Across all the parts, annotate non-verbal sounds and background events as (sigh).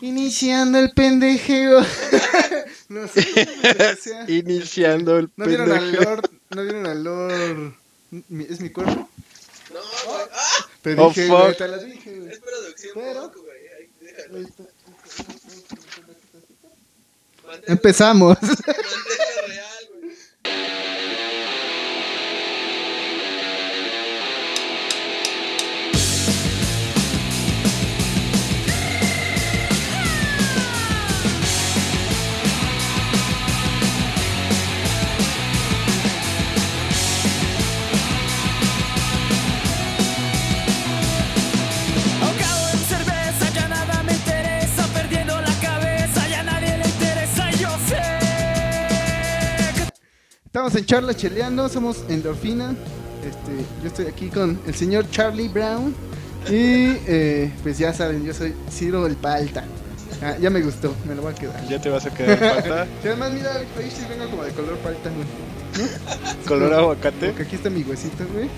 Iniciando el pendejeo. (laughs) no sé. Iniciando el ¿No vieron al. Lord? ¿No vieron al Lord? ¿Es mi cuerpo? No, güey. ¡Ah! Te Oh, dije, fuck. güey, te las dije, güey. Es producción Pero- poco, güey. Déjalo. Empezamos. (laughs) Estamos en charla cheleando, somos Endorfina. Este, yo estoy aquí con el señor Charlie Brown. Y eh, pues ya saben, yo soy Ciro el Palta. Ah, ya me gustó, me lo voy a quedar. Ya te vas a quedar falta. Y (laughs) además, mira, ahí sí vengo como de color palta, güey. Color aguacate, Porque aquí está mi huesito, güey.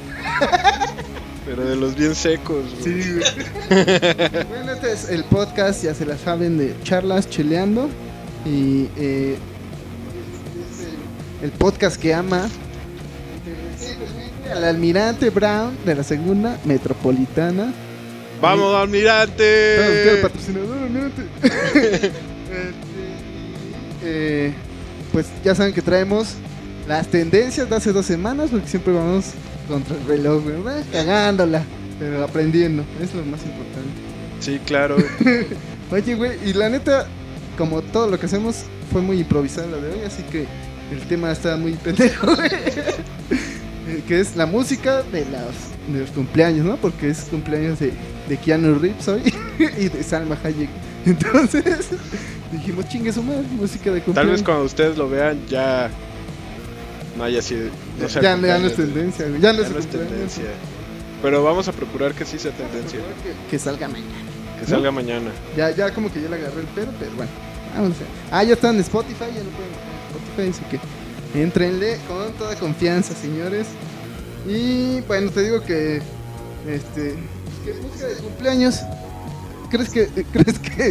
pero de los bien secos. güey. Sí, güey. bueno, este es el podcast, ya se la saben, de charlas cheleando. Y eh, el, podcast que ama al almirante Brown de la segunda metropolitana. ¡Vamos, almirante! patrocinador, almirante. (laughs) Este, eh, pues ya saben que traemos las tendencias de hace dos semanas, porque siempre vamos contra el reloj, ¿verdad? Cagándola, pero aprendiendo, es lo más importante. Sí, claro. (laughs) Oye, güey, y la neta, como todo lo que hacemos, fue muy improvisado la de hoy, así que el tema está muy pendejo, (laughs) güey. Que es la música de los, de los cumpleaños, ¿no? Porque es cumpleaños de, de Keanu Reeves hoy (laughs) y de Salma Hayek. Entonces, (laughs) dijimos, chingue su madre, música de Tal cumpleaños. vez cuando ustedes lo vean ya no haya sido. No sea ya, ya no es tendencia, güey. Ya no Ya es, no es tendencia. Pero vamos a procurar que sí sea tendencia. Que, que salga mañana. Que ¿No? salga mañana. Ya, ya como que ya le agarré el pedo, pero bueno. Vamos a Ah, ya está en Spotify, ya lo pueden Así que entrenle con toda confianza, señores. Y bueno, te digo que este que música de cumpleaños. ¿Crees que (laughs) crees que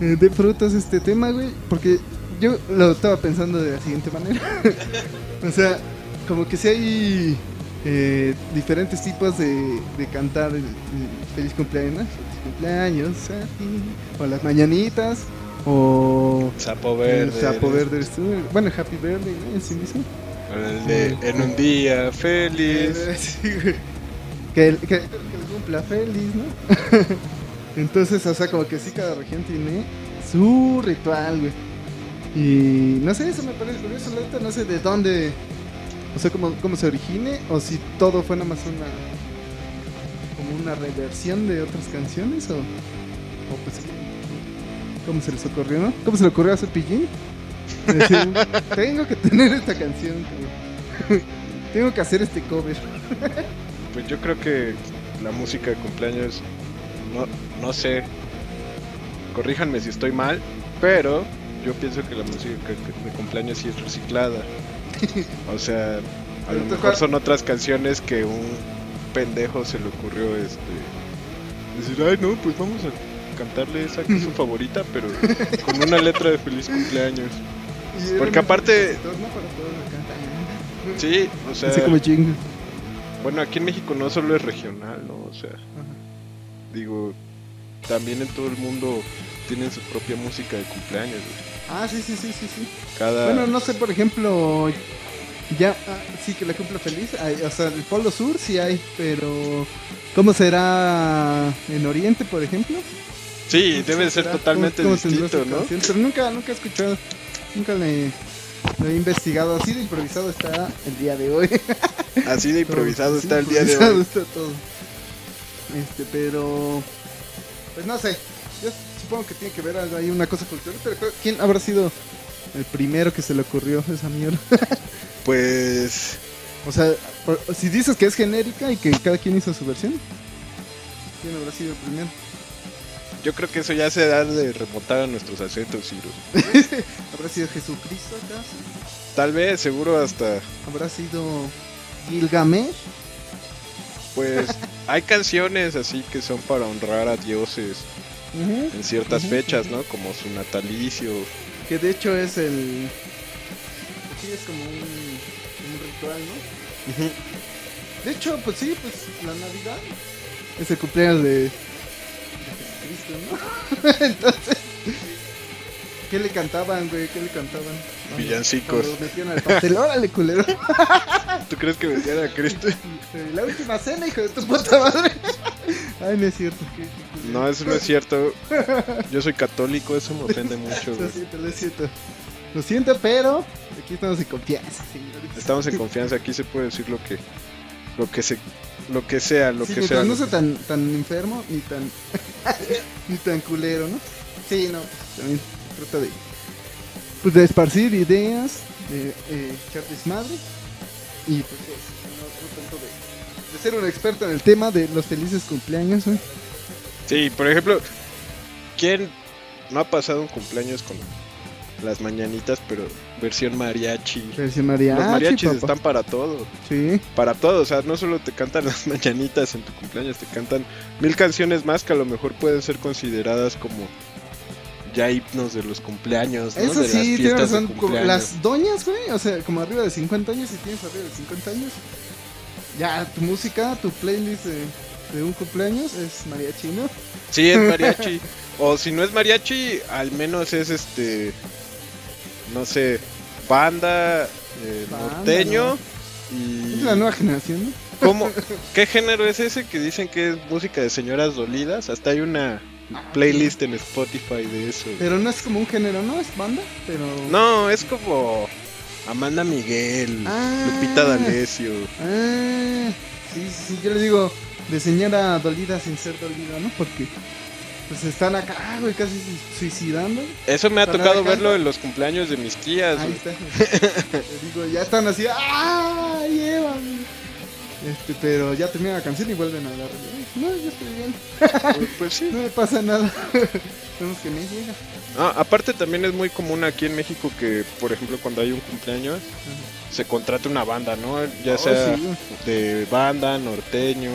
eh, dé frutos este tema, güey? Porque yo lo estaba pensando de la siguiente manera. (laughs) o sea, como que si hay eh, diferentes tipos de, de cantar el, el feliz cumpleaños. Feliz cumpleaños a o las mañanitas, o Sapo verde. sapo verde, bueno, happy birthday, ¿no? En sí mismo. El de en un día feliz. (laughs) Sí, güey. que, el- que, cumpla feliz, ¿no? (laughs) Entonces, o sea, como que sí, cada región tiene su ritual, güey. Y no sé, eso me parece curioso, la neta, no sé de dónde, o sea, cómo, cómo se origine, o si todo fue nada más una, como una reversión de otras canciones, o, o pues, ¿cómo se les ocurrió, no? ¿Cómo se le ocurrió a Cepillín? Decir, (laughs) tengo que tener esta canción, cabrón. (laughs) Tengo que hacer este cover. Pues yo creo que la música de cumpleaños, no, no sé, corríjanme si estoy mal, pero yo pienso que la música de cumpleaños sí es reciclada. O sea, a Pero lo mejor son otras canciones que un pendejo se le ocurrió este decir, ay no, pues vamos a cantarle esa que es su favorita, pero con una letra de feliz cumpleaños. Porque aparte- compositores, ¿no? Para todos acá. Sí, o sea, Así como chingo. bueno, aquí en México no solo es regional, ¿no? O sea, digo, también en todo el mundo tienen su propia música de cumpleaños. güey. Ah, sí, sí, sí, sí, sí. Cada Bueno, no sé, por ejemplo, ya, ah, sí que la cumpla feliz. hay, o sea, el Polo Sur sí hay, pero ¿cómo será en Oriente, por ejemplo? Sí, debe ¿Cómo ser totalmente ¿Cómo- cómo tendrá distinto, ¿no? canción? Pero nunca, nunca he escuchado, nunca le, le he investigado. Así de improvisado está el día de hoy. (laughs) Así de improvisado Así está el día de hoy. está todo. Este, pero. Pues no sé. Yo supongo que tiene que ver ahí una cosa cultural. Pero ¿quién habrá sido el primero que se le ocurrió esa mierda? (laughs) Pues O sea, por- si dices que es genérica y que cada quien hizo su versión, ¿quién habrá sido el primero? Yo creo que eso ya se da de remontar a nuestros acentos, Ciro. (laughs) ¿Habrá sido Jesucristo acaso? Tal vez, seguro hasta, ¿Habrá sido Gilgamesh? pues, (laughs) hay canciones así que son para honrar a dioses en ciertas fechas, ¿no? Como su natalicio. Que de hecho es el. Sí, es como un, un ritual, ¿no? De hecho, pues sí, pues la Navidad es el cumpleaños de, (laughs) Entonces, ¿qué le cantaban, güey? ¿Qué le cantaban? Villancicos. Cuando metían al pastel, (laughs) órale, culero. ¿Tú crees que vendían a Cristo? Eh, La última cena, hijo de tu puta madre. Ay, no es cierto. qué- qué culero. No, eso no es cierto. Yo soy católico, eso me ofende (laughs) mucho. Lo siento, lo siento. Lo siento, pero aquí estamos en confianza, señores. Estamos en confianza, aquí se puede decir lo que lo que se lo que sea, lo Sí, que sea. no sea tan, tan enfermo ni tan (laughs) ni tan culero, ¿no? Sí, no, también trata de pues de esparcir ideas, de eh, echar desmadre y pues no, no tanto de, de ser un experto en el tema de los felices cumpleaños, güey. Sí, por ejemplo, ¿quién no ha pasado un cumpleaños con las mañanitas, pero versión mariachi? Versión mariachi, Los mariachis papá. están para todo, Sí, para todo, o sea, no solo te cantan (laughs) las mañanitas en tu cumpleaños, te cantan mil canciones más que a lo mejor pueden ser consideradas como ya himnos de los cumpleaños, ¿no? eso de sí, tienes razón. las doñas, güey, o sea, como arriba de 50 años, si tienes arriba de 50 años, ya tu música, tu playlist de, de un cumpleaños es mariachi, ¿no? Sí, es mariachi. (laughs) o si no es mariachi, al menos es este. No sé, banda, eh, norteño. Es Y. la nueva generación, ¿no? ¿Cómo? (laughs) ¿Qué género es ese que dicen que es música de señoras dolidas? Hasta hay una playlist en Spotify de eso. Pero no es como un género, ¿no? Es banda, pero... No, es como Amanda Miguel, Ah. Lupita D'Alessio. Ah, sí, sí, sí, yo le digo de señora dolida sin ser dolida, ¿no? Porque pues están acá, güey, casi su- suicidando. Eso me ha tocado verlo en los cumpleaños de mis tías. Ahí está. (laughs) Digo, ya están así, ¡ah! Llévame. Este, pero ya termina la canción y vuelven a hablar. No, yo estoy bien. Pues, pues sí. No me pasa nada. (laughs) Vemos que me llega. Ah, aparte también es muy común aquí en México que, por ejemplo, cuando hay un cumpleaños, se contrata una banda, ¿no? Ya Oh, sea sí, de banda, norteño,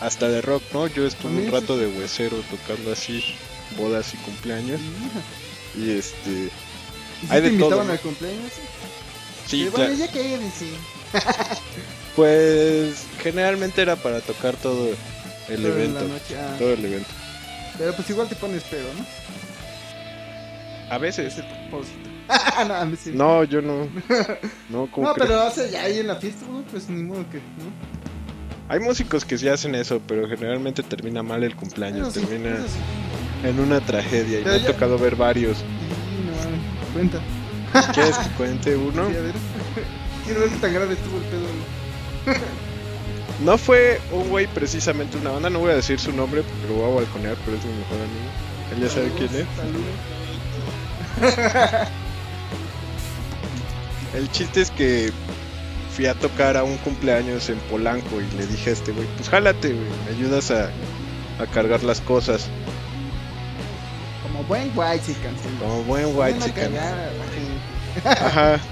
hasta de rock, ¿no? Yo estuve un rato de huesero tocando así bodas y cumpleaños y este, ¿Y si Hay te de todo, invitaban ¿no? al cumpleaños? sí, bueno, ya quédense. pues generalmente era para tocar todo el evento, noche, ah. todo el evento. Pero pues igual te pones pedo, ¿no? A veces. (laughs) No. No, yo no. (laughs) No, como No, pero hace ya ahí en la fiesta, pues ni modo que, ¿no? Hay músicos que sí hacen eso, pero generalmente termina mal el cumpleaños, sí, termina sí. en una tragedia y me ha tocado ver varios. Sí, no cuenta. ¿Quieres que cuente (laughs) uno? Sí, a ver. (laughs) Quiero ver qué tan grave estuvo el pedo. No fue un güey precisamente una banda, no voy a decir su nombre porque lo voy a balconear, pero es mi mejor amigo. Él ya sabe quién es. El chiste es que fui a tocar a un cumpleaños en Polanco y le dije a este güey, pues jálate, güey, me ayudas a, a cargar las cosas. Como buen white chicken. sí. Como buen white chicken. Ajá. (laughs)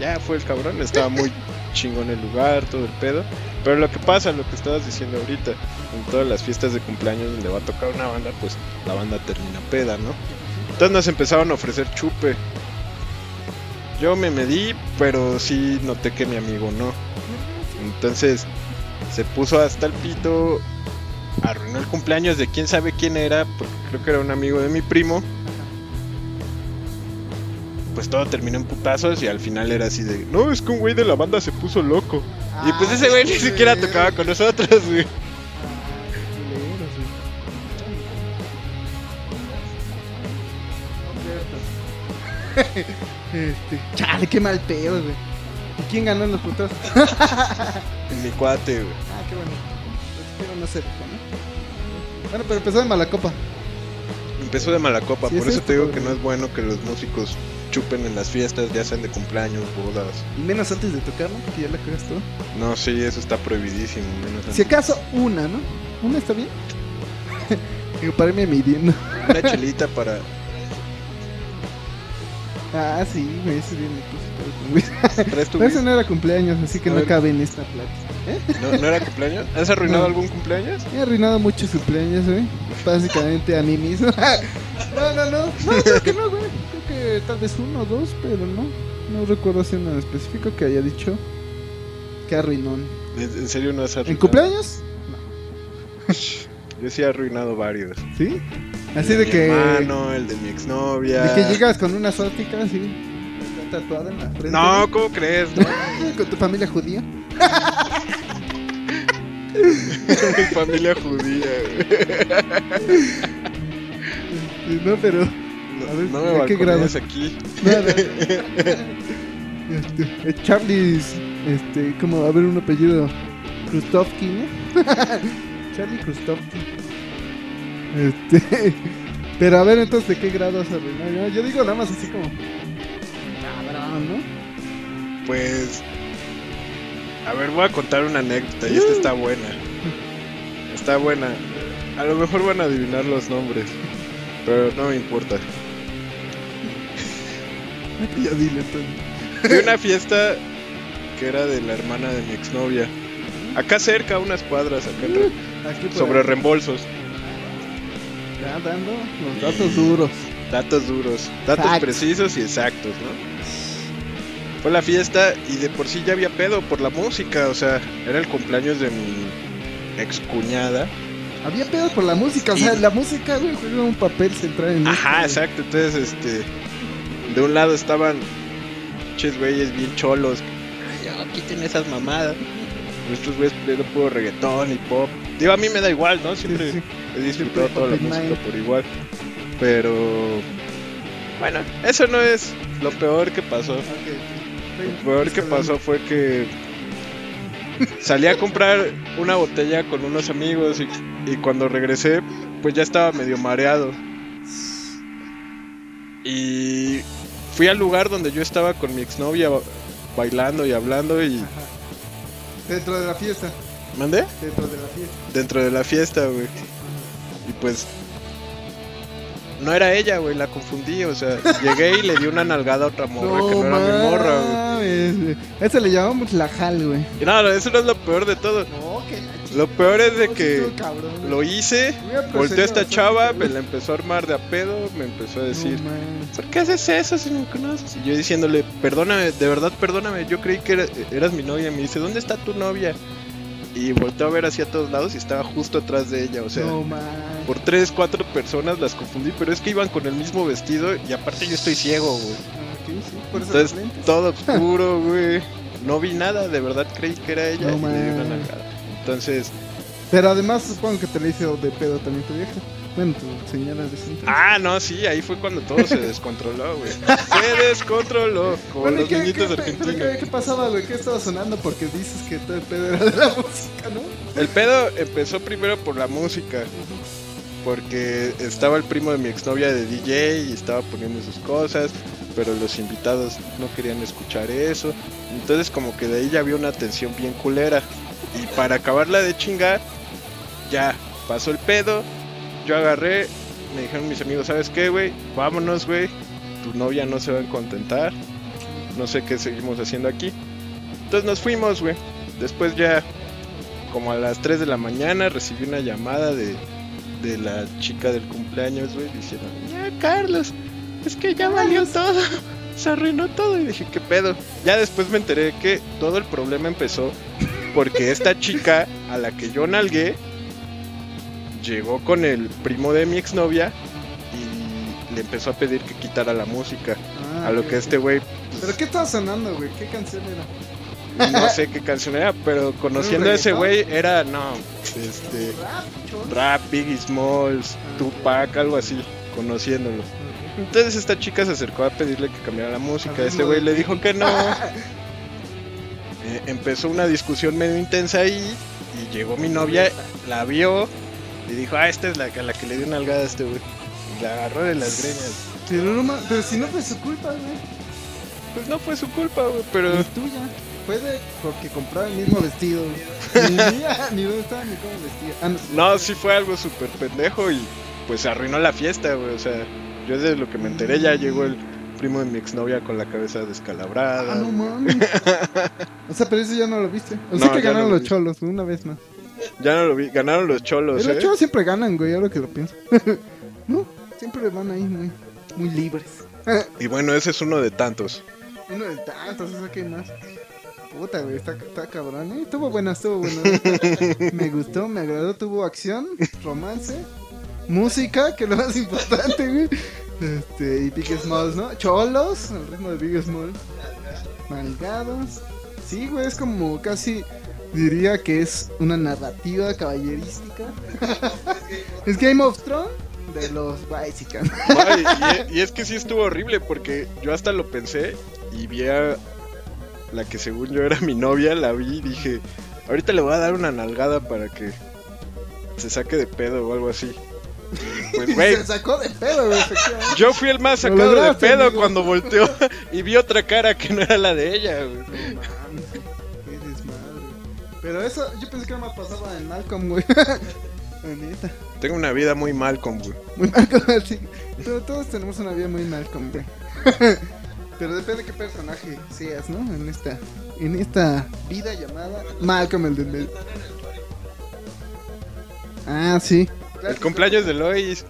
Ya fue el cabrón, estaba muy chingón el lugar, todo el pedo. Pero lo que pasa, lo que estabas diciendo ahorita, en todas las fiestas de cumpleaños donde va a tocar una banda, pues la banda termina peda, ¿no? Entonces nos empezaron a ofrecer chupe. Yo me medí, pero sí noté que mi amigo no. Entonces se puso hasta el pito, arruinó el cumpleaños de quién sabe quién era, porque creo que era un amigo de mi primo. Pues todo terminó en putazos y al final era así de, no, es que un güey de la banda se puso loco. y pues ese güey ni siquiera tocaba con nosotros, güey. (laughs) Este, chale, qué mal pedo, güey. ¿Y quién ganó en los putos? (laughs) Mi cuate, güey. Ah, qué bueno. Espero no ser, ¿no? Bueno, pero empezó de mala copa. Empezó de mala copa, Sí, por es eso esto, te digo güey. que no es bueno que los músicos chupen en las fiestas, ya sean de cumpleaños, bodas. Y menos antes de tocar, ¿no? Que ya la cagas todo. No, sí, eso está prohibidísimo. Menos Si acaso una, ¿no? ¿Una está bien? (laughs) Para irme midiendo. Una chelita para... Ah, sí, güey, ese día me puse todo con güey. ¿Traes tu Pero ese no era cumpleaños, así que no cabe en esta plática. ¿No, ¿No era cumpleaños? ¿Has arruinado No. algún cumpleaños? He arruinado muchos cumpleaños, güey. Básicamente a mí mismo. (laughs) no, no, no. No, creo que no, güey. Creo que tal vez uno o dos, pero no. No recuerdo así en específico que haya dicho que arruinó. ¿En serio no has arruinado? ¿En cumpleaños? Yo sí he arruinado varios. ¿Sí? Así de mi que. hermano, el de mi exnovia. De que llegas con una suástica así. Tatuada en la frente. No. ¿cómo crees? No, Con tu familia judía. mi familia judía. güey. No, pero. No, A ver, no me ¿de qué grado? aquí. Nada. Este, eh, Charlie's, este, como, a ver, un apellido. Krustovsky, ¿no? (laughs) Charlie Krustovsky. Este. (laughs) Pero a ver, entonces, ¿de qué grado has arruinado? Yo, yo digo nada más así como. Cabrón, ¿no? Pues. A ver, voy a contar una anécdota y esta está buena. Está buena. A lo mejor van a adivinar los nombres. Pero no me importa. (laughs) Ya dile. Fui una fiesta que era de la hermana de mi exnovia. Acá cerca, unas cuadras, acá atrás, (laughs) Aquí sobre ahí. reembolsos. Ya dando los datos duros. Datos duros, datos precisos y exactos, ¿no? Fue la fiesta y de por sí ya había pedo por la música, o sea, era el cumpleaños de mi ex cuñada. Había pedo por la música, o sea, la música, güey, juega un papel central en Ajá, esto, exacto, entonces este de un lado estaban pinches güeyes bien cholos. Ay, ya, quiten esas mamadas. Nuestros güeyes pidiendo puro reggaetón y pop. Digo, a mí me da igual, ¿no? Siempre Sí, sí. He disfrutado toda la música mind. por igual. Pero bueno, eso no es lo peor que pasó. Lo peor que pasó fue que salí a comprar una botella con unos amigos y, y cuando regresé, pues ya estaba medio mareado. Y fui al lugar donde yo estaba con mi exnovia ba- bailando y hablando y... Ajá. Dentro de la fiesta. ¿Mandé? Dentro de la fiesta. Dentro de la fiesta, güey. Y pues... No era ella, güey, la confundí, o sea, llegué y le di una nalgada a otra morra que no era mi morra, güey. mames, güey. A Eso le llamamos la jal, güey. No, eso no es lo peor de todo. No, que la Lo peor es de no, que cabrón, lo hice, volteó a esta chava, me la empezó a armar de a pedo, me empezó a decir, No. ¿por qué haces eso si me conoces? Y yo diciéndole, perdóname, de verdad perdóname, yo creí que era- eras mi novia. Me dice, ¿dónde está tu novia? Y volteó a ver hacia todos lados y estaba justo atrás de ella, o sea, no, mames. Por tres, cuatro personas las confundí, pero es que iban con el mismo vestido y aparte yo estoy ciego, güey. Ah, sí, por eso Entonces, todo (laughs) oscuro, güey. No vi nada, de verdad creí que era ella No y una. Entonces, Pero además supongo que te le hizo de pedo también tu vieja. Bueno, tu señora de. Ah, no, sí, ahí fue cuando todo se descontroló, güey. Se descontroló, como Bueno, ¿y los qué, niñitos qué, argentinos. qué, qué pasaba, güey? ¿Qué estaba sonando? Porque dices que todo el pedo era de la (laughs) música, ¿no? El pedo empezó primero por la música, porque estaba el primo de mi exnovia de DJ y estaba poniendo sus cosas, pero los invitados no querían escuchar eso. Entonces como que de ahí ya había una tensión bien culera. Y para acabarla de chingar, ya pasó el pedo, yo agarré, me dijeron mis amigos, ¿sabes qué, güey? Vámonos, güey. Tu novia no se va a contentar. No sé qué seguimos haciendo aquí. Entonces nos fuimos, güey. Después ya, como a las 3 de la mañana, recibí una llamada de, de la chica del cumpleaños, güey, diciendo, ya, Carlos, es que ya valió todo. Se arruinó todo. Y dije, ¿qué pedo? Ya después me enteré que todo el problema empezó porque esta (laughs) chica a la que yo nalgué llegó con el primo de mi exnovia y le empezó a pedir que quitara la música. Ah, A lo que este güey, ¿Pero qué estaba sonando, güey? ¿Qué canción era? No sé qué canción era, pero conociendo a ese güey era, no, este, Rap, Biggie Smalls, Tupac, algo así, conociéndolo. Entonces esta chica se acercó a pedirle que cambiara la música. Este güey le dijo que no. (laughs) Eh, empezó una discusión medio intensa ahí y llegó mi novia, la vio y dijo, ah, esta es la, la que le dio una algada a este güey. La agarró de las greñas. Pero, no, pero si no fue su culpa, güey. Pues no fue su culpa, güey, pero... Ni tuya. Fue de porque compraba el mismo vestido. (laughs) Ni ni dónde estaba, ni cómo vestía. Ah, no. No, sí fue algo súper pendejo y pues se arruinó la fiesta, güey. O sea, yo de lo que me enteré ya llegó el primo de mi exnovia con la cabeza descalabrada. Ah, no mames. (laughs) o sea, pero eso ya no lo viste. O No, sea que ganaron lo los vi. cholos, una vez más. Ya no lo vi. Ganaron los cholos, Pero ¿eh? los cholos siempre ganan, güey, ahora que lo pienso. (laughs) no, siempre van ahí muy, muy libres. Y bueno, ese es uno de tantos. Uno de tantos, o sea que más. Puta, güey, está, está cabrón, ¿eh? Estuvo buena, estuvo buena. (laughs) me gustó, me agradó, tuvo acción, romance, música, que es lo más importante, güey. Este, y Big Smalls, ¿no? Cholos, al ritmo de Big Small. Malgados. Sí, güey, es como casi, diría que es una narrativa caballerística. (laughs) es Game of Thrones de los Bicycans. Y es que sí estuvo horrible porque yo hasta lo pensé y vi a la que según yo era mi novia, la vi y dije, ahorita le voy a dar una nalgada para que se saque de pedo o algo así. (laughs) Y, Pues, güey, Se sacó de pedo, güey, efectivamente. yo fui el más sacado de lograste, pedo amigo. cuando volteó y vi otra cara que no era la de ella, güey. No mames, qué desmadre. Pero eso, yo pensé que nada más pasaba en Malcolm, güey. (laughs) Neta. Tengo una vida muy mal con, güey. Muy Malcolm, (laughs) sí. Pero todos tenemos una vida muy Malcolm, güey. Pero depende de qué personaje seas, ¿no? En esta, en esta vida llamada Malcolm el del. Ah, sí. El cumpleaños de Lois.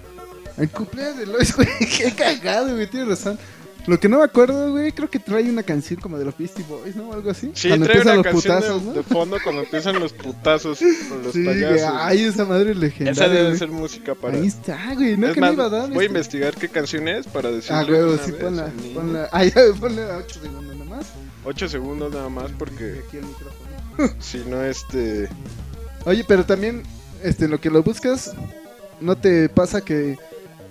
El cumpleaños de Lois, (laughs) güey. Qué cagado, güey. Tienes razón. Lo que no me acuerdo, güey, creo que trae una canción como de los Beastie Boys, ¿no? Algo así. Sí, Cuando trae empiezan una los canción putazos, de, ¿no? de fondo cuando empiezan los putazos con los Sí, güey. payasos. Ay, esa madre es legendaria. Esa debe güey. ser música para... Ahí está, güey. No es que más, no iba a dar. voy a este. investigar qué canción es para decirle Ah, güey, sí, vez ponla. Ponla. (laughs) Ay, ponle a 8 segundos nomás. 8 segundos nada más porque aquí el micrófono. (laughs) si no este... Oye, pero también, este, en lo que lo buscas, ¿no te pasa que,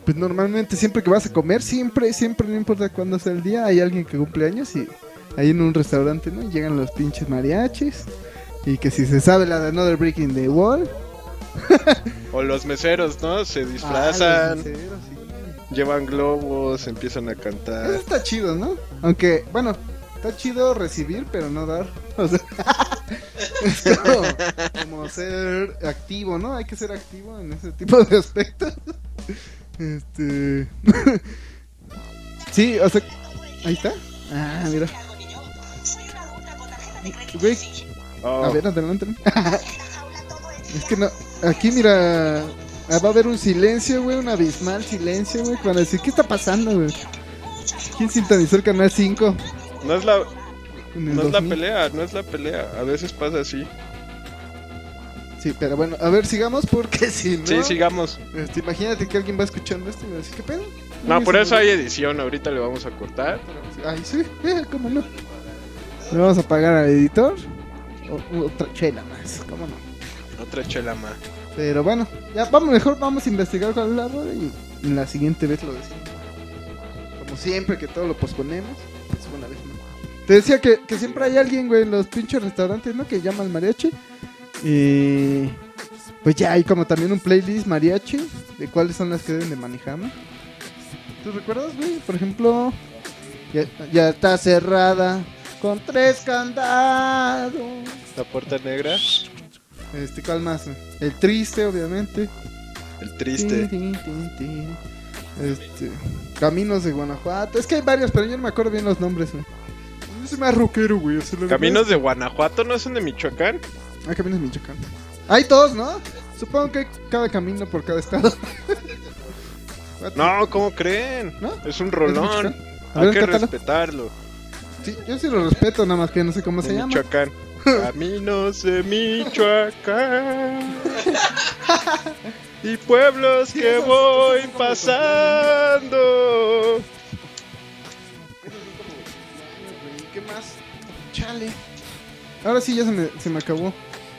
pues normalmente siempre que vas a comer, siempre, siempre, no importa cuándo sea el día, hay alguien que cumple años y ahí en un restaurante, ¿no? Llegan los pinches mariachis y que si se sabe la de Another Brick in the Wall. (laughs) O los meseros, ¿no? Se ah, los disfrazan, meseros, sí. llevan globos, empiezan a Eso cantar. está chido, ¿no? Aunque, bueno, está chido recibir, pero no dar. (laughs) O sea, (laughs) es como, como ser activo, ¿no? Hay que ser activo en ese tipo de aspectos. Este. (laughs) sí, o sea. Ahí está. Ah, mira. Güey, Oh, a ver, adelante. (laughs) es que no. Aquí, mira. ah, Va a haber un silencio, güey, un abismal silencio, güey. Cuando decir, ¿qué está pasando, güey? ¿Quién sintonizó el canal 5? no es la, no es la 2000? pelea, no es la pelea. A veces pasa así. Sí, pero bueno, a ver, sigamos porque (laughs) si no. Sí, sigamos. este, imagínate que alguien va escuchando esto y va a decir, ¿qué pedo? No, por eso murió". hay edición. Ahorita le vamos a cortar. Ay, sí, eh, ¿cómo no? Le vamos a pagar al editor. O- otra chela más, ¿cómo no? Otra chela más. Pero bueno, ya vamos, mejor vamos a investigar cuál es la rola y la siguiente vez lo decimos. Como siempre que todo lo posponemos, pues una vez más. Te decía que, que siempre hay alguien, güey, en los pinches restaurantes, ¿no? Que llama al mariachi. Y pues ya hay como también un playlist mariachi de cuáles son las que deben de manejar. ¿Tú recuerdas, güey? Por ejemplo, ya, ya está cerrada con tres candados. La puerta negra, Este, ¿cuál más? El triste, obviamente. el triste. Tin, tin, tin, tin. Este, Caminos de Guanajuato. Es que hay varios, pero yo no me acuerdo bien los nombres, güey. Yo soy más rockero, güey. Caminos de Guanajuato, ¿no son de Michoacán? Ah, Caminos Michoacán. Hay dos, ¿no? Supongo que hay cada camino por cada estado. (laughs) No, ¿cómo creen? ¿No? Es un ¿Es rolón. Hay que respetarlo. Sí, yo sí lo respeto, nada más que no sé cómo se llama. Michoacán. (laughs) Caminos de Michoacán. Y pueblos que voy esos son como pasando. ¿Qué más? Chale. Ahora sí ya se me, se me acabó.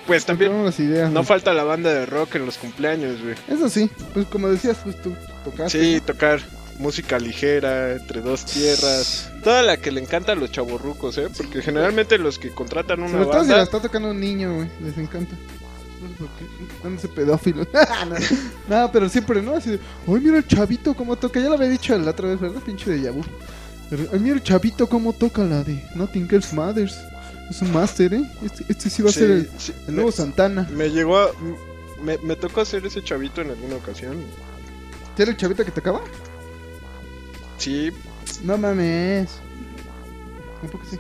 Pues también las ideas. no güey. falta la banda de rock en los cumpleaños, güey. Eso sí, pues como decías, pues tú tocaste. Sí, tocar música ligera, entre dos tierras. Toda la que le encanta a los chavorrucos, ¿eh? Porque generalmente los que contratan una Sobre todo si la banda... está tocando un niño, güey. Les encanta. Sé, pedófilo. (laughs) no, pero siempre, ¿no? Así de, ay, mira el chavito cómo toca. Ya lo había dicho la otra vez, ¿verdad? Pinche de Yabu. Ay, mira el chavito cómo toca la de Nothing Else Matters. Es un máster, ¿eh? Este, este sí va a Sí, ser el, sí, el nuevo me, Santana. me llegó a... Me, me tocó hacer ese chavito en alguna ocasión. ¿Era el chavito que tocaba? Sí, No mames. Un poco sí.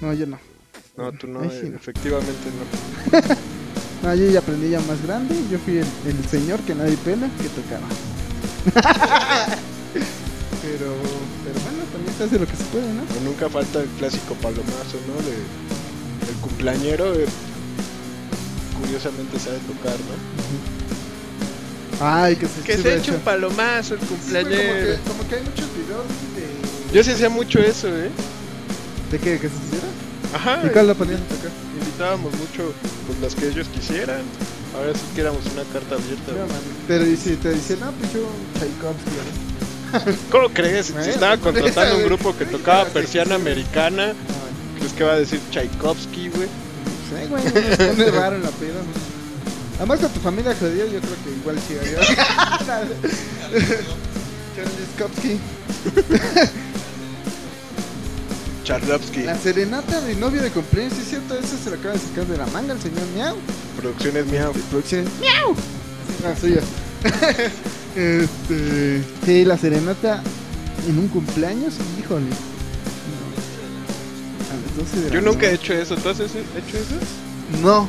No, yo no. No, tú no, Ay, sí, no. efectivamente no. (laughs) No, yo ya aprendí ya más grande. Yo fui el, el señor que nadie pela que tocaba. (laughs) pero, pero bueno, también se hace lo que se puede, ¿no? Nunca falta el clásico palomazo, ¿no? De, el cumpleañero, eh, curiosamente sabe tocar, ¿no? Ay, que se, Que se de echa un hecho. palomazo el Sí, cumpleañero. como, que, como que hay muchos videos de... Yo sí hacía mucho eso, ¿eh? ¿De qué? ¿Que se hiciera? Ajá. ¿Y cuál lo ponías a tocar? Invitábamos mucho pues las que ellos quisieran. Ahora sí que éramos una carta abierta. Man. Pero y si te dicen, no, pues yo Tchaikovsky, ¿no? (laughs) ¿Cómo crees? Si estaba contratando un grupo que tocaba (laughs) persiana americana, ¿crees que va a decir Tchaikovsky, güey? Sí, güey, pone raro en la peda. Además con tu familia judía, yo creo que igual sí haría. (laughs) Tchaikovsky. Charlovsky, La serenata de novio de cumpleaños, sí es cierto, eso se lo acaba de sacar de la manga el señor Miau. Producciones Miau. Producciones Miau. Ah, suya. (laughs) este, sí, la serenata en un cumpleaños, híjole. A las 12 de la Yo nunca he hecho eso. ¿Tú has hecho eso? No,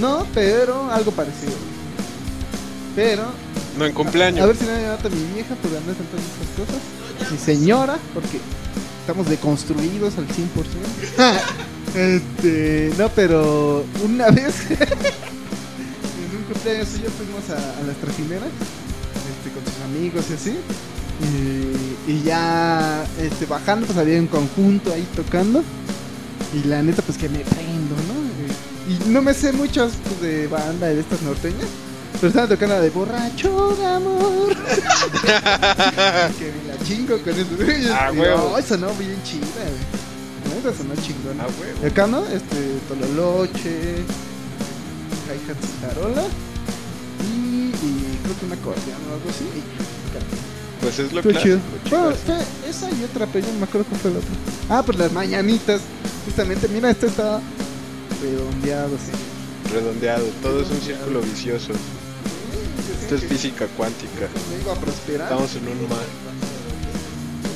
no, pero algo parecido. Pero, No, en cumpleaños. a ver si no me mata mi vieja por andar cantando estas cosas. Mi señora, porque estamos deconstruidos al 100%. (laughs) este, no, pero una vez (laughs) cumpleaños suyo fuimos a, a las trajineras este, con sus amigos y así. Y, y ya este, bajando, pues había un conjunto ahí tocando. Y la neta, pues que me prendo, ¿no? Y no me sé muchas pues, de banda de estas norteñas. Pero estaban tocando la de borracho de amor. (laughs) que me la chingo con eso. Ah, Y, huevo. Ay, sonó bien chida, güey. La neta sonó chingón. Ah. Acá, ¿no? Este, Tololoche, Hi-Hat Tarola y, y creo que un acordeón o algo así. Y, Pues es lo clásico, Bueno, esa y otra, pero yo no me acuerdo cuál fue la otra. Ah, pues las mañanitas. Justamente, mira, este está redondeado, sí. Redondeado. Todo es un círculo vicioso. Esto es física cuántica. Vengo a prosperar. Estamos en un mar.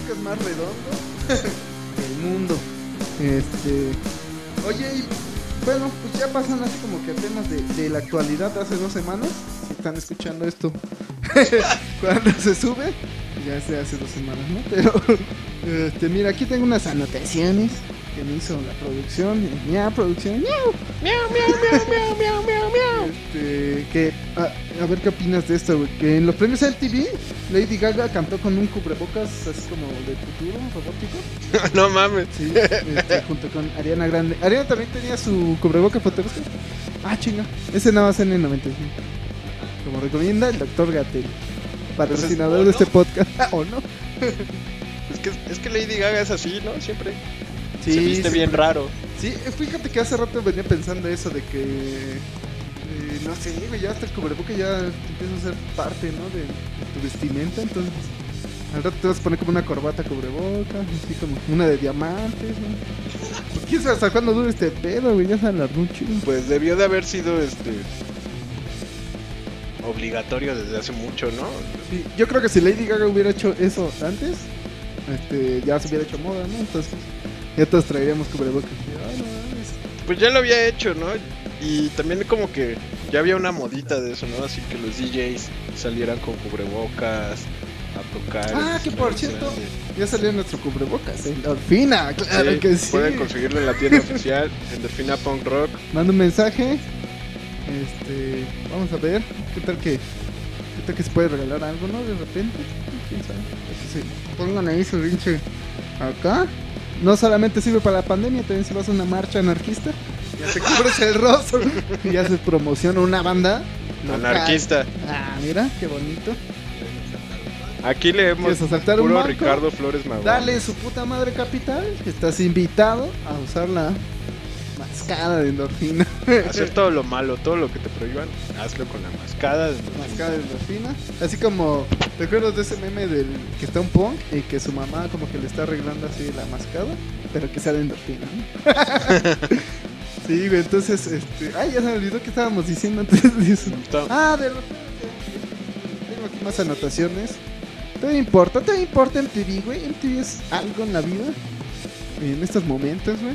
que es más redondo (laughs) el mundo. Este. Oye, y bueno, pues ya pasan así como que de, de la actualidad de hace dos semanas. Si están escuchando esto (laughs) cuando se sube, ya se hace dos semanas, ¿no? Pero, (laughs) este, mira, aquí tengo unas anotaciones que me hizo la producción. Miau, producción. Miau, miau, miau, miau, miau, miau, miau. Este, que, a, a ver qué opinas de esto, güey. Que en los premios MTV, Lady Gaga cantó con un cubrebocas así como de futuro, robótico. (laughs) no mames. Sí, este, junto con Ariana Grande. Ariana también tenía su cubrebocas fotógrafo. Ah, chinga. Ese nada más en el 95. Como recomienda el doctor Gatel, patrocinador ¿o de no? este podcast. (laughs) ¿O no? Es que, es que Lady Gaga es así, ¿no? Siempre Sí, se viste sí. bien raro. Sí, fíjate que hace rato venía pensando eso de que. eh, no sé, güey, ya hasta el cubrebocas ya empieza a ser parte, ¿no? De, de tu vestimenta. Entonces, al rato te vas a poner como una corbata cubrebocas, así como una de diamantes, ¿no? ¿Quién sabe hasta cuándo dura este pedo, güey? Ya se alargó un chido. Pues debió de haber sido este obligatorio desde hace mucho, ¿no? Sí, yo creo que si Lady Gaga hubiera hecho eso antes, este, ya se hubiera hecho moda, ¿no? Entonces, ya todos traeríamos cubrebocas. Pues ya lo había hecho, ¿no? Y también como que ya había una modita de eso, ¿no? Así que los DJs salieran con cubrebocas a tocar. Ah, que por cierto, ya salió nuestro cubrebocas, en Orfina, claro Sí, que sí. Pueden conseguirlo en la tienda oficial, en Delfina Punk Rock. Manda un mensaje. Este, vamos a ver, ¿qué tal que qué tal que se puede regalar algo, no? De repente, quién sabe. Se pongan ahí su pinche acá. No solamente sirve para la pandemia, también si vas a una marcha anarquista, ya te cubres el rostro y ya se promociona una banda local. Anarquista. Ah, mira, qué bonito. Aquí leemos ¿Quieres asaltar un puro banco? Ricardo Flores Magón. Dale su puta madre capital, estás invitado a usar la mascada de endorfina. Hacer todo lo malo, todo lo que te prohíban, hazlo con la mascada. de- Mascada de endorfina. Así como, ¿te acuerdas de ese meme del que está un punk y que su mamá como que le está arreglando así la mascada? Pero que sea de endorfina, ¿no? (laughs) sí, güey, entonces, este... Ay, ya se me olvidó que estábamos diciendo antes de eso. Ah, de los... Tengo aquí más anotaciones. Te importa, te importa MTV, güey. MTV es algo en la vida. En estos momentos, güey.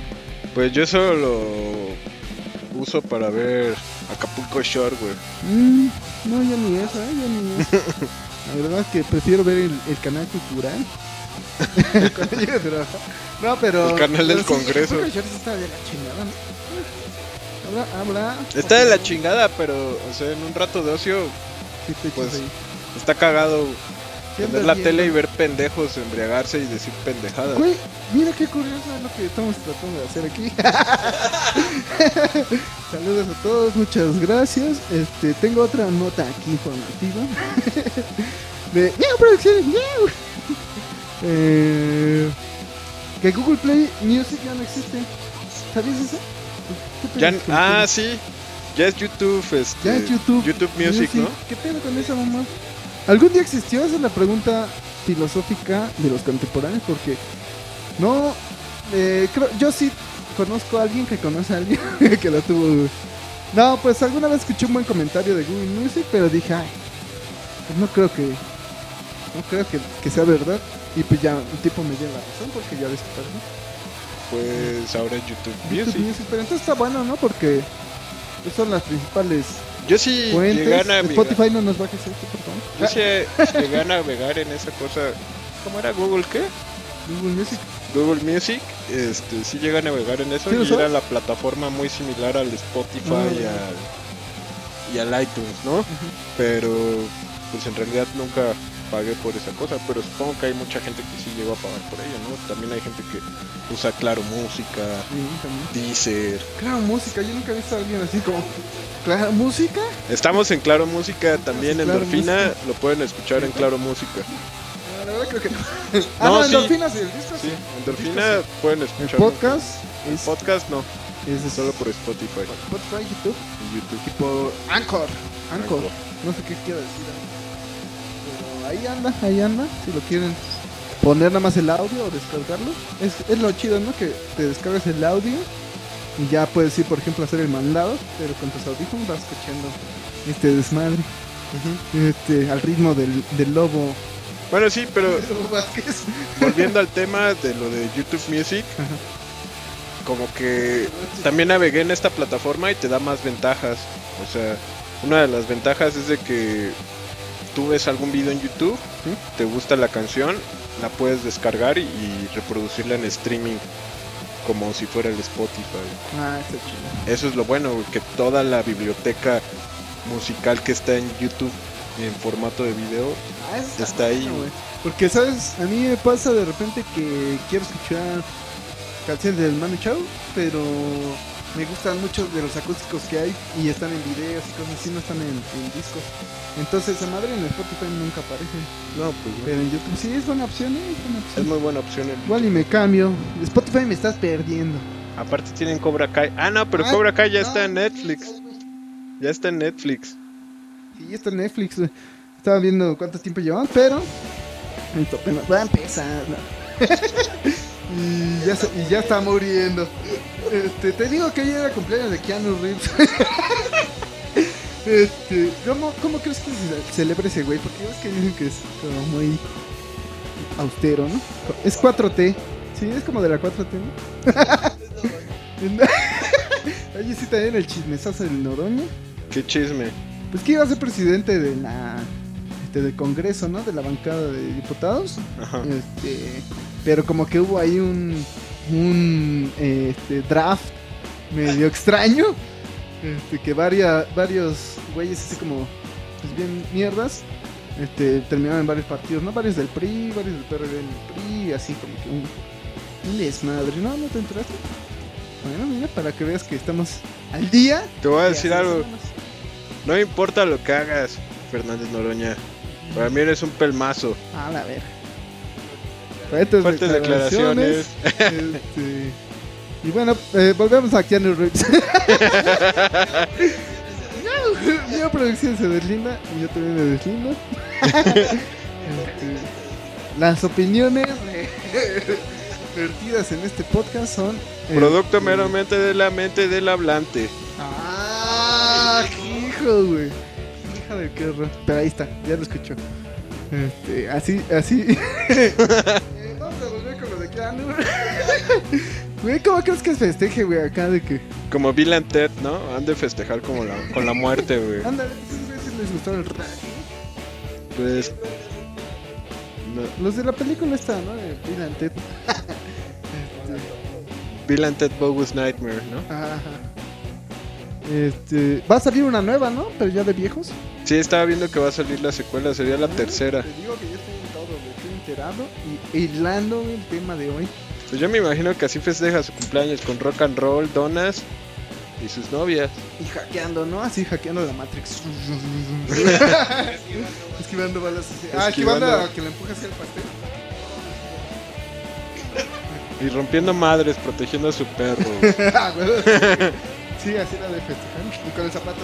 Pues yo solo lo uso para ver Acapulco Shore, güey. Mm, no, ya ni eso, ¿eh? Ya ni eso. (laughs) La verdad es que prefiero ver el, el canal cultural. (laughs) No, pero. El canal del pero sí, Congreso. Acapulco Shore sí está de la chingada, ¿no? Habla, habla. Está de la chingada, pero, o sea, en un rato de ocio Sí, te pues, ahí. está cagado ¿Qué andas la tele y ver pendejos embriagarse y decir pendejadas. Güey, mira qué curioso es lo que estamos tratando de hacer aquí. (laughs) Saludos a todos, muchas gracias. Este, tengo otra nota aquí informativa. (laughs) de Miau Producciones, miau. Eh, que Google Play Music ya no existe. ¿Sabías eso? ¿Qué Ya- pedo con ah, sí. Ya es YouTube, este, Ya es YouTube. YouTube Music, ¿no? ¿Qué pedo con esa mamá? ¿Algún día existió? Esa es la pregunta filosófica de los contemporáneos, porque no, eh, creo, yo sí conozco a alguien que conoce a alguien (laughs) que lo tuvo. No, pues alguna vez escuché un buen comentario de Google Music, pero dije, ay, pues no creo que, no creo que, que sea verdad. Y pues ya un tipo me dio la razón porque ya ves que. Pues ahora es YouTube YouTube Music. Music, pero entonces está bueno, ¿no? Porque son las principales Yo sí fuentes. llegué a navegar. Spotify no nos bajes esto, por favor. Yo sí llegué a navegar en esa cosa. ¿Cómo era Google qué? Google Music. Google Music. Este, sí llegué a navegar en eso ¿Sí lo y era la plataforma muy similar al Spotify y, al, y al iTunes, ¿no? Pero pues en realidad nunca pagué por esa cosa, pero supongo que hay mucha gente que sí llegó a pagar por ella, ¿no? También hay gente que usa Claro Música, Sí. Deezer. Claro, música. Yo nunca he visto a alguien así como. Claro, música. Estamos en Claro Música también, Claro Endorfina, Música. lo pueden escuchar en Claro Música. La verdad creo que no. ah, No, no, sí. el disco Sí, sí. Endorfina pueden escuchar. podcast El es, podcast no, es solo por Spotify Spotify, YouTube y YouTube. por Anchor. Anchor. Anchor. No sé qué quiero decir. Ahí anda, ahí anda. Si lo quieren poner nada más el audio o descargarlo. Es, es lo chido, ¿no? Que te descargas el audio y ya puedes ir, por ejemplo, a hacer el mandado, pero con tus audífonos vas escuchando este desmadre. Este, al ritmo del, del lobo. Bueno, sí, pero (laughs) volviendo al tema de lo de YouTube Music, como que también navegué en esta plataforma y te da más ventajas. O sea, una de las ventajas es de que tú ves algún video en YouTube, te gusta la canción, la puedes descargar y, y reproducirla en streaming como si fuera el Spotify. Ah, está chido. Eso es lo bueno, que toda la biblioteca musical que está en YouTube en formato de video Ah, eso Está ahí. Porque, ¿sabes? A mí me pasa de repente que quiero escuchar canciones del Manu Chao, pero me gustan mucho de los acústicos que hay y están en videos y cosas así, no están en, en discos. Entonces, esa madre en Spotify nunca aparece. No, pues Pero en YouTube sí es buena opción, ¿eh? Es buena es opción. muy buena opción. el- Igual y me cambio. Spotify me estás perdiendo. Aparte tienen Cobra Kai. Ah, no, pero Cobra Kai ya no, está en Netflix. Ya está en Netflix. Sí, está en Netflix. güey. Estaba viendo cuánto tiempo llevaban, pero. Esto apenas va a empezar. ¿no? (laughs) y, ya se- y ya está muriendo. Este, te digo que ayer era cumpleaños de Keanu Reeves. (laughs) este, ¿cómo, ¿Cómo crees que se celebra ese güey? Porque ves que dicen que es como muy austero, ¿no? Es 4T. Sí, es como de la 4T, ¿no? (laughs) Oye, sí, también el chismesazo del Noroña. Qué chisme. Pues que iba a ser presidente de la este, del Congreso, ¿no? De la bancada de diputados. Ajá. Este, pero como que hubo ahí un un este, draft medio extraño. Este, que varia, varios güeyes así como pues bien mierdas. Este, terminaron en varios partidos, ¿no? Varios del PRI, varios del PRD en el PRI, así como que un, un desmadre. ¿No? ¿No te enteraste? Bueno, mira, para que veas que estamos al día. Te voy a decir algo. No importa lo que hagas, Fernández Noroña. Para mí eres un pelmazo. A la ver. Fuertes, Fuertes declaraciones. Este, y bueno, eh, volvemos a Keanu Reeves. Mi producción se deslinda y yo también me deslindo. Este, las opiniones (laughs) vertidas en este podcast son... Producto este, meramente de la mente del hablante. Ah, hijo, güey. Hija de qué horror. Pero ahí está, ya lo escuchó. Este, así, así. (laughs) (laughs) Güey, ¿cómo crees que festeje, güey? Acá de que. Como Bill and Ted, ¿no? Han de festejar como la, con la muerte, güey. Ándale, esos les gustó el rap. Pues. no, Los de la película esta, ¿no? De Bill and Ted. (laughs) Bill and Ted Bogus Nightmare, ¿no? Ajá. Este, va a salir una nueva, ¿no? Pero ya de viejos. Sí, estaba viendo que va a salir la secuela, sería la tercera. Te digo que yo estoy enterado y hilando el tema de hoy. Pues yo me imagino que así festeja su cumpleaños con rock and roll, donas y sus novias. Y hackeando, ¿no? Así hackeando la Matrix. (laughs) esquivando balas. así. Ah, esquivando Esquivando. a que le empujas hacia el pastel. Y rompiendo madres, protegiendo a su perro. (laughs) Ah, sí, así la de festejar. Y con el zapato.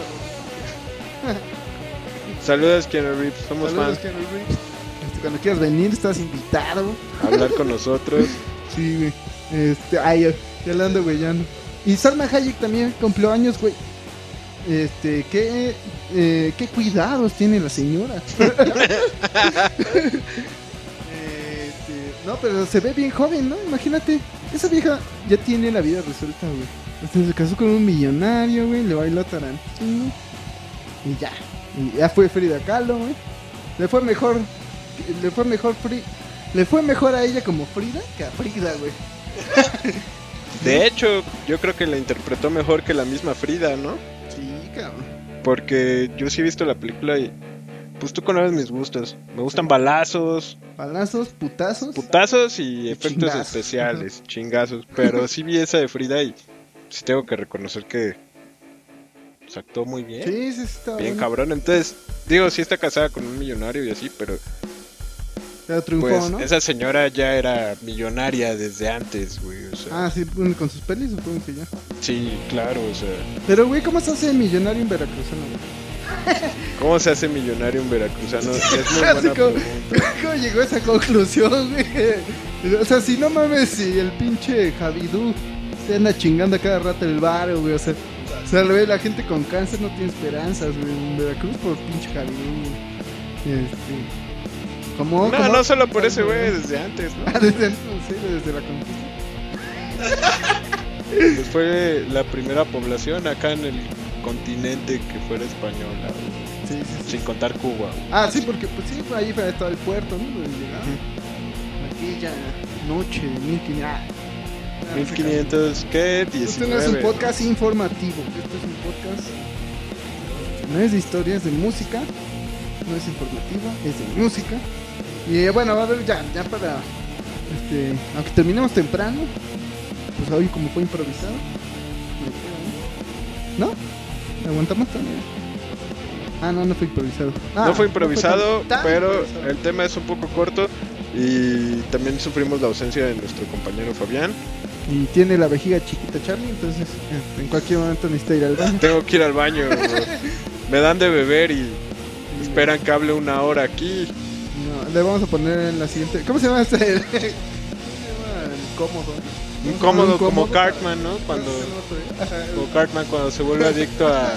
Saludos, Keanu Reeves, somos Saludos, fans. Este, cuando quieras venir, estás invitado. a Hablar con nosotros. (laughs) Sí, güey. Este, ay, ya, la ando güeyando. Y Salma Hayek también cumplió años, güey. Este, qué, eh, qué cuidados tiene la señora. (laughs) Este, no, pero se ve bien joven, ¿no? Imagínate, esa vieja ya tiene la vida resuelta, güey. Este, se casó con un millonario, güey, le bailó a Tarantino. Y ya. Y ya fue Frida Kahlo, güey. Le fue mejor, le fue mejor Frida. Le fue mejor a ella como Frida que a Frida, güey. (laughs) De hecho, yo creo que la interpretó mejor que la misma Frida, ¿no? Sí, cabrón. Porque yo sí he visto la película y. Pues tú conoces mis gustos. Me gustan balazos, Balazos, putazos. putazos y efectos chingazos. especiales, chingazos. Pero sí vi esa de Frida y sí tengo que reconocer que se actuó muy bien. sí, sí, está Bien bueno. cabrón. Entonces, digo, sí está casada con un millonario y así, pero Ya triunfó, pues ¿no? esa señora ya era millonaria desde antes, güey. O sea, Ah, sí, con sus pelis supongo que ya. sí, claro, o sea, Pero, güey, ¿cómo se hace millonario en Veracruzano, güey? (laughs) ¿cómo se hace millonario un veracruzano? Es muy buena pregunta. (laughs) ¿Cómo llegó a esa conclusión, güey? O sea, si no mames, si el pinche Javidú se anda chingando a cada rato el bar, güey, o sea, o sea, güey, la gente con cáncer no tiene esperanzas, güey, en Veracruz por pinche Javidú, güey. Este... ¿Cómo? No, cómo? no solo por ese güey, desde antes, ¿no? (laughs) Ah, desde, no sé, desde la conquista. Pues fue la primera población acá en el continente que fuera española, Sí, sí, sí. sin contar Cuba. Ah, sí, porque pues sí, ahí fue todo el puerto, ¿no? Aquella noche de 1500. Ah, ah, 1500, ¿qué? Este 19. no es un podcast informativo, este es un podcast. No es de historias, de música. No es informativo, es de música. Y eh, bueno, a ver ya, ya para. Este, aunque terminemos temprano, pues hoy como fue improvisado. ¿No? ¿Aguantamos también? Ah, no, no fue improvisado. Ah, no fue improvisado, tan- tan pero improvisado. el tema es un poco corto y también sufrimos la ausencia de nuestro compañero Fabián. Y tiene la vejiga chiquita Charlie, entonces en cualquier momento necesita ir al baño. (laughs) Tengo que ir al baño. (laughs) Me dan de beber y esperan que hable una hora aquí. Le vamos a poner en la siguiente. ¿Cómo se llama este? ¿Cómo se llama? El cómodo. Incómodo como Cartman, ¿no? Cuando como Cartman cuando se vuelve adicto a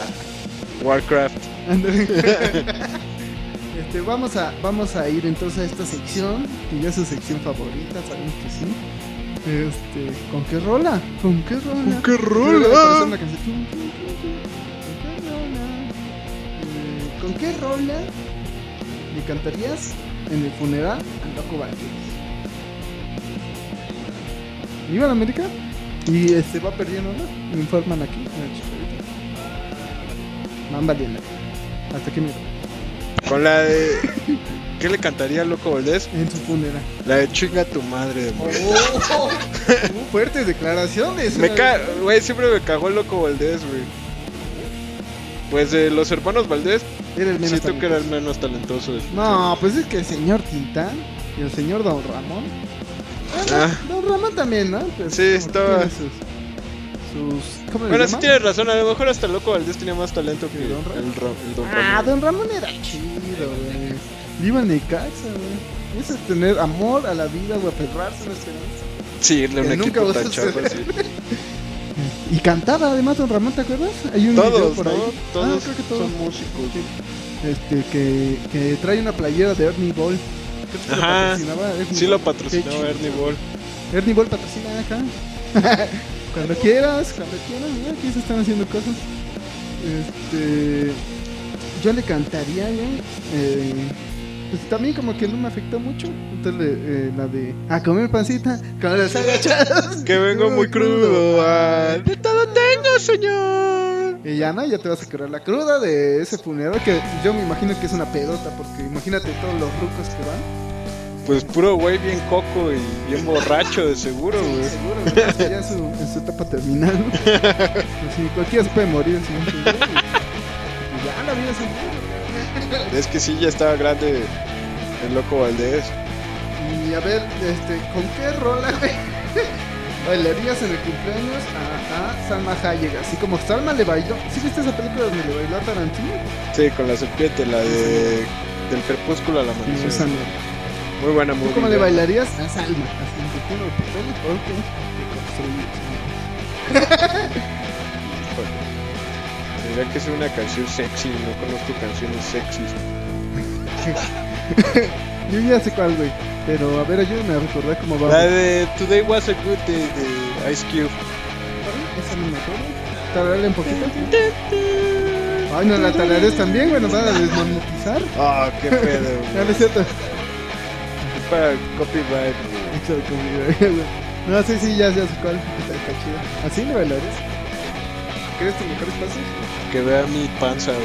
Warcraft. Este, vamos a vamos a ir entonces a esta sección, que ya es su sección favorita, sabemos que sí. Este, ¿con qué rola? ¿Con qué rola? ¿Con qué rola? ¿Con qué rola? Eh, ¿Con qué rola le cantarías en el funeral al Loco Valdés? ¿Iba a la América? Y este va perdiendo, ¿no? Me informan aquí. en el. Hasta que me Con la de. ¿Qué le cantaría al Loco Valdés? en su funeral. La de chinga tu madre, güey. Oh, (laughs) fuertes declaraciones. Me una ca... Güey, siempre me cagó el Loco Valdés, güey. Pues de los hermanos Valdés, Era el menos siento que era el menos talentoso. de- No, pues es que el señor Tintán y el señor Don Ramón. Bueno, Ah. Don Ramón también, ¿no? Pero Sí, estaba- Sus, sus- ¿Cómo le Bueno, sí tienes razón, a lo mejor hasta el Loco Valdés tenía más talento que ¿Que el, Don Ra- Ro- el Don Ah, Ramón. Don Ramón era chido, güey. Le Iba a Necaxa, güey. Eso es tener amor a la vida, güey, aferrarse a la esperanza. Sí, de un que nunca equipo a tan chafa, sí. (laughs) Y cantaba además Don Ramón, ¿te acuerdas? Hay un video Todos, por ¿no? ahí. Todos Ah, creo que todos. son músicos. este, que, que trae una playera de Ernie Ball. Creo que lo patrocinaba Ernie Sí lo Ball. Qué patrocinó chido. Ernie Ball. Ernie Ball patrocina acá. (laughs) cuando quieras, cuando quieras, aquí se están haciendo cosas. Este, yo le cantaría. Eh, pues también como que no me afectó mucho. Entonces eh, la de a comer pancita con los agachados. Que vengo muy (laughs) crudo. ah, De todo tengo, señor. Y ya no, ya te vas a curar la cruda de ese funeral que yo me imagino que es una pedota porque imagínate todos los rucos que van. Pues puro güey bien coco y bien borracho de seguro, güey. Seguro, ¿no? O sea, ya en su, en su etapa terminal. ¿no? (laughs) Pues sí, cualquiera se puede morir en su momento. Y, ya la vida se (laughs) Es que sí, ya estaba grande el loco Valdés. Y a ver, este, ¿con qué rola, güey? (laughs) Bailarías en el cumpleaños a, a Salma Hayek, así como Salma le bailó. ¿Sí viste esa película donde le bailó a Tarantino? Sí, con la serpiente, la de del crepúsculo al Esa amanecer. no. Muy buena ¿Tú movie. cómo le bailarías a Salma? Así en tu papeles, ok. (laughs) Tendría que ser una canción sexy, no conozco canciones sexys. (laughs) Yo ya sé cuál, güey. Pero a ver, ayúdame a recordar cómo va. La de Today Was a Good Day de Ice Cube. Esa no me acuerdo. Tararle un poquito. Ay, no la tararees también, güey. Nos van a desmonetizar. Ah, qué pedo. (laughs) Güey. no es cierto. Es para copyright. güey. (laughs) No, sí, sí, ya, ya sé cuál. Está, chido. ¿Así le bailarías? ¿Crees tus mejores pasos? Que vea mi panza, güey.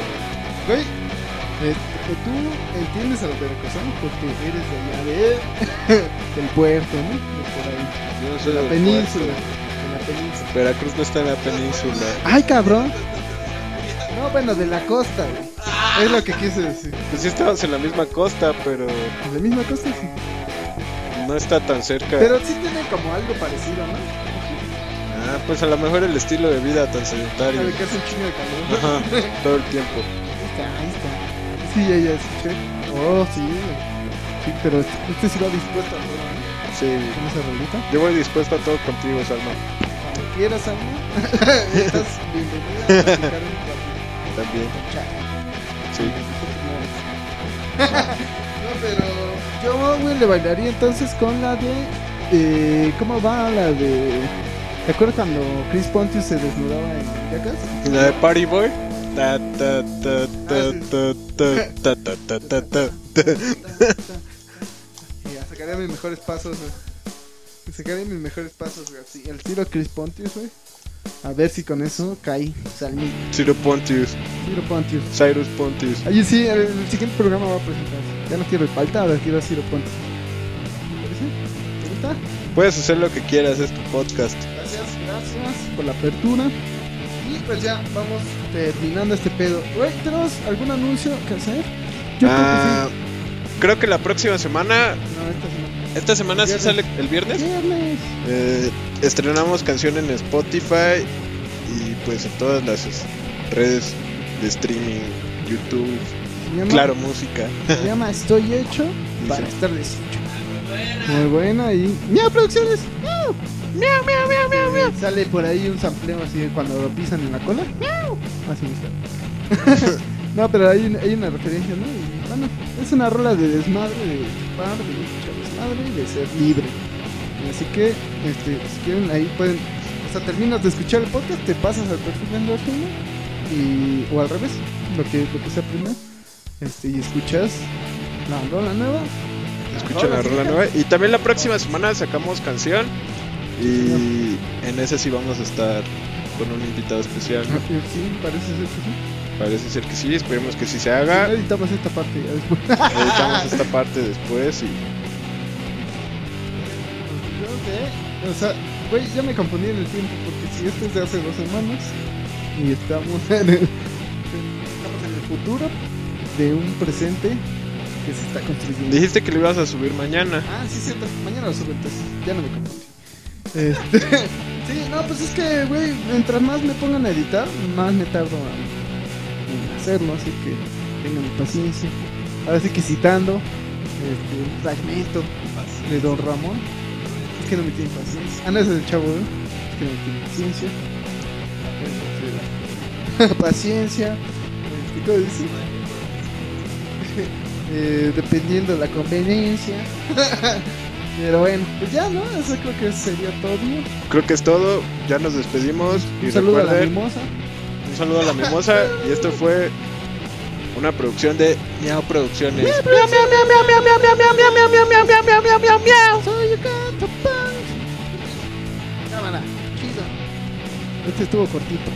Güey, eh, eh, tú entiendes a los veracruzanos porque eres de allá de... (laughs) del puerto, ¿no? De por ahí. Yo no De soy la del península. De la península. Veracruz no está en la península. ¡Ay, cabrón! No, bueno, de la costa, güey. Es lo que quise decir. Pues sí estamos en la misma costa, pero De la misma costa, sí. no está tan cerca. Pero sí tiene como algo parecido, ¿no? Ah, pues a lo mejor el estilo de vida tan sedentario. Que hace un chingo de calor. Ajá, (laughs) todo el tiempo. Ahí está, ahí está. Sí, ya, ya escuché. Oh, sí. Sí, pero este, este sí va dispuesto a todo, ¿no? Sí. Con esa rolita. Yo voy dispuesto a todo contigo, Salma. Cuando quieras, Alma. (laughs) Estás bienvenida a platicar un ratito. También. Sí. (laughs) No, pero yo, güey, le bailaría entonces con la de. Eh, ¿Cómo va la de.? ¿Te acuerdas cuando Chris Pontius se desnudaba en Jackass? La de Party Boy. Ya, ah, (laughs) sacaré mis mejores pasos, güey. Sacaré mis mejores pasos, güey. Sí, el tiro Chris Pontius, güey. A ver si con eso cae Salmi. Ciro Pontius. Ciro Pontius. Cyrus Pontius. Oye, sí, el, el siguiente programa va a presentar. Ya no quiero el palta, ahora quiero a Ciro Pontius. ¿Te, ¿Te gusta? Puedes hacer lo que quieras, es tu podcast. Gracias, por la apertura. Y pues ya vamos terminando este pedo. Güey, ¿tenemos algún anuncio que hacer? Yo Ah, creo que la próxima semana, creo que. No, esta semana. esta semana sí sale el viernes. Viernes. Eh, estrenamos canción en Spotify y pues en todas las es- redes de streaming, YouTube, llama, claro, música. Se llama Estoy hecho (laughs) para estar deshecho. Muy buena y. ¡Miau, producciones! ¡Miau, miau, miau, miau, miau! Sale por ahí un sampleo así de cuando lo pisan en la cola. ¡Miau! Así está. (laughs) no, pero hay, un- hay una referencia, ¿no? Y, bueno, es una rola de desmadre, de chupar, de escuchar desmadre y de ser libre. Así que, este, si quieren, ahí pueden. O sea, terminas de escuchar el podcast, te pasas al perfil de Endorfina y. o al revés, lo que, lo que sea primero. Este, y escuchas la rola nueva. Escucha la rola nueva. Y también la próxima semana sacamos canción y en ese sí vamos a estar con un invitado especial. ¿no? Sí, parece ser que sí. Parece ser que sí, esperemos que sí se haga. editamos esta parte ya después. (laughs) Editamos esta parte después y Yo sé, O sea, güey, ya me confundí en el tiempo porque si este es de hace dos semanas y estamos (laughs) en el, estamos en el futuro de un presente que se está construyendo. dijiste que lo ibas a subir mañana. Ah, sí, cierto. Mañana lo subo entonces. Ya no me confundí. Este, (laughs) sí, no, pues es que, güey, mientras más me pongan a editar, más me tardo en, hacerlo. Así que tengan paciencia. Ahora sí que citando este, un fragmento de Don Ramón. Es que no me tiene paciencia. Ah, no, es el chavo, ¿eh? Es que no me tiene paciencia. Entonces, (laughs) paciencia. Este, ¿Cómo dice? (laughs) eh, dependiendo de la conveniencia. Pero bueno, pues ya, ¿no? Eso creo que sería todo. Creo que es todo. Ya nos despedimos. Y Un saludo a la mimosa. un saludo a la mimosa. Y esto fue una producción de Miau Producciones. Punk. Cámara, chido. Este estuvo cortito.